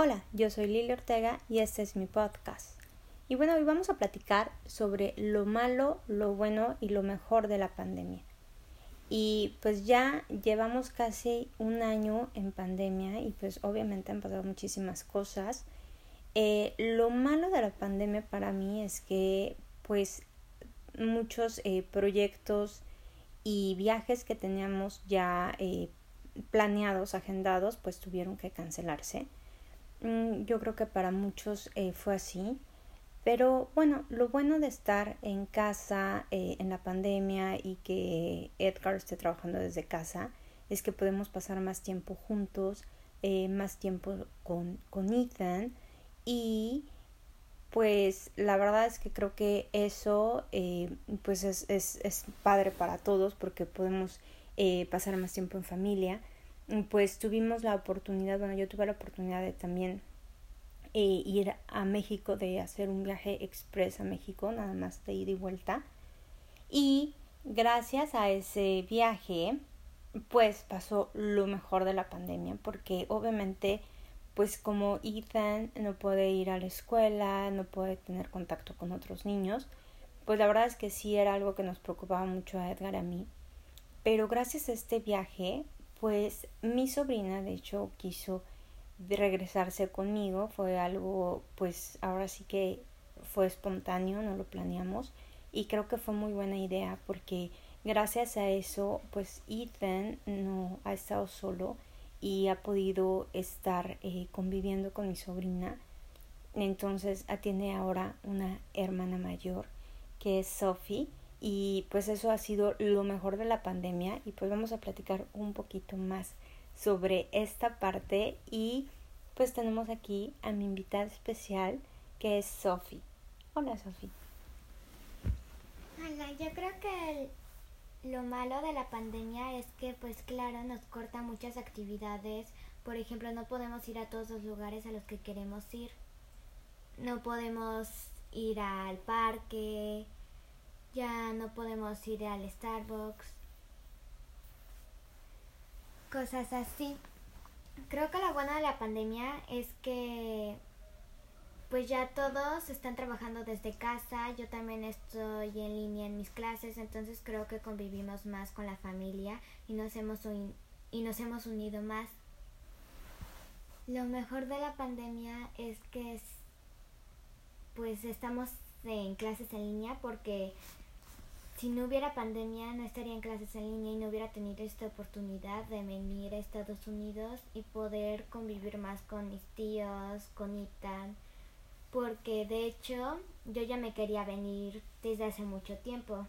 Hola, yo soy Lili Ortega y este es mi podcast. Y bueno, hoy vamos a platicar sobre lo malo, lo bueno y lo mejor de la pandemia. Y pues ya llevamos casi un año en pandemia y pues obviamente han pasado muchísimas cosas. Eh, lo malo de la pandemia para mí es que pues muchos eh, proyectos y viajes que teníamos ya eh, planeados, agendados, pues tuvieron que cancelarse. Mm, yo creo que para muchos eh, fue así. Pero bueno, lo bueno de estar en casa eh, en la pandemia y que Edgar esté trabajando desde casa es que podemos pasar más tiempo juntos, eh, más tiempo con, con Ethan y pues la verdad es que creo que eso pues es, es, es, padre para todos porque podemos pasar más tiempo en familia pues tuvimos la oportunidad, bueno, yo tuve la oportunidad de también eh, ir a México, de hacer un viaje express a México, nada más de ida y vuelta. Y gracias a ese viaje, pues pasó lo mejor de la pandemia, porque obviamente, pues como Ethan no puede ir a la escuela, no puede tener contacto con otros niños, pues la verdad es que sí era algo que nos preocupaba mucho a Edgar y a mí. Pero gracias a este viaje, pues mi sobrina de hecho quiso regresarse conmigo, fue algo pues ahora sí que fue espontáneo, no lo planeamos. Y creo que fue muy buena idea porque gracias a eso pues Ethan no ha estado solo y ha podido estar eh, conviviendo con mi sobrina. Entonces tiene ahora una hermana mayor que es Sophie y pues eso ha sido lo mejor de la pandemia y pues vamos a platicar un poquito más sobre esta parte y pues tenemos aquí a mi invitada especial que es Sophie. Hola Sophie. Hola, yo creo que lo malo de la pandemia es que pues claro nos corta muchas actividades. Por ejemplo, no podemos ir a todos los lugares a los que queremos ir. No podemos ir al parque, ya no podemos ir al Starbucks, cosas así. Creo que lo bueno de la pandemia es que pues ya todos están trabajando desde casa, yo también estoy en línea en mis clases, entonces creo que convivimos más con la familia y nos hemos, y nos hemos unido más. Lo mejor de la pandemia es que pues estamos en clases en línea porque si no hubiera pandemia no estaría en clases en línea y no hubiera tenido esta oportunidad de venir a Estados Unidos y poder convivir más con mis tíos, con Ethan, porque de hecho yo ya me quería venir desde hace mucho tiempo.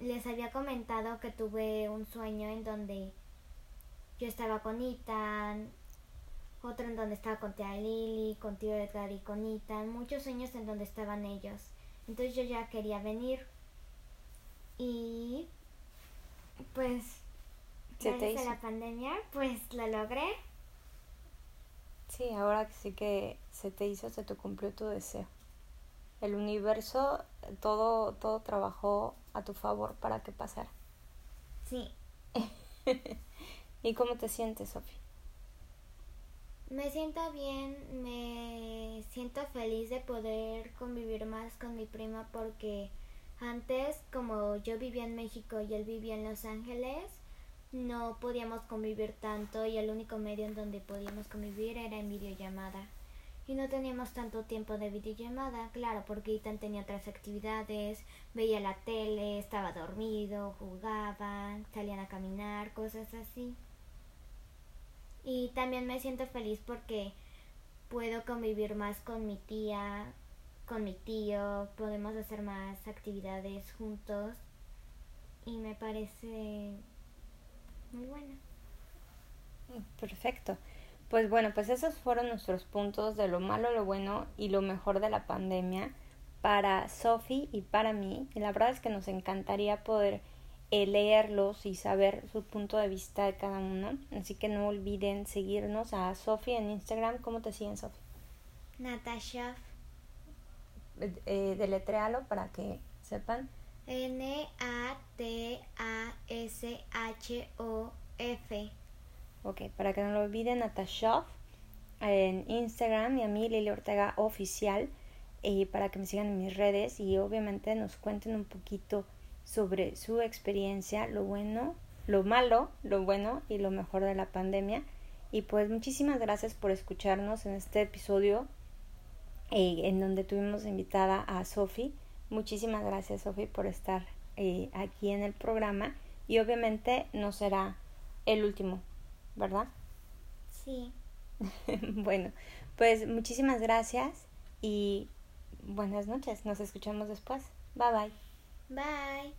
Les había comentado que tuve un sueño en donde yo estaba con Ethan, otro en donde estaba con tía Lily, con tío Edgar y con Ethan, muchos sueños en donde estaban ellos. Entonces yo ya quería venir y pues ¿Se gracias la pandemia pues lo logré. Sí, ahora sí que se te hizo, se te cumplió tu deseo. El universo, todo, todo trabajó a tu favor para que pasara. Sí. ¿Y cómo te sientes, Sofía? Me siento bien, me siento feliz de poder convivir más con mi prima porque antes como yo vivía en México y él vivía en Los Ángeles, no podíamos convivir tanto y el único medio en donde podíamos convivir era en videollamada. Y no teníamos tanto tiempo de videollamada, claro, porque Ethan tenía otras actividades, veía la tele, estaba dormido, jugaban, salían a caminar, cosas así. Y también me siento feliz porque puedo convivir más con mi tía, con mi tío, podemos hacer más actividades juntos y me parece muy bueno. Perfecto. Pues bueno, pues esos fueron nuestros puntos de lo malo, lo bueno y lo mejor de la pandemia para Sophie y para mí. Y la verdad es que nos encantaría poder leerlos y saber su punto de vista de cada uno. Así que no olviden seguirnos a Sofía en Instagram. ¿Cómo te siguen, Sofía? Natasha. Eh, deletréalo para que sepan. N-A-T-A-S-H-O-F. Ok, para que no lo olviden, Natasha. en Instagram y a mí Lili Ortega Oficial y para que me sigan en mis redes y obviamente nos cuenten un poquito sobre su experiencia, lo bueno, lo malo, lo bueno y lo mejor de la pandemia. Y pues muchísimas gracias por escucharnos en este episodio eh, en donde tuvimos invitada a Sofi. Muchísimas gracias Sofi por estar eh, aquí en el programa y obviamente no será el último, ¿verdad? Sí. bueno, pues muchísimas gracias y buenas noches. Nos escuchamos después. Bye bye. Bye.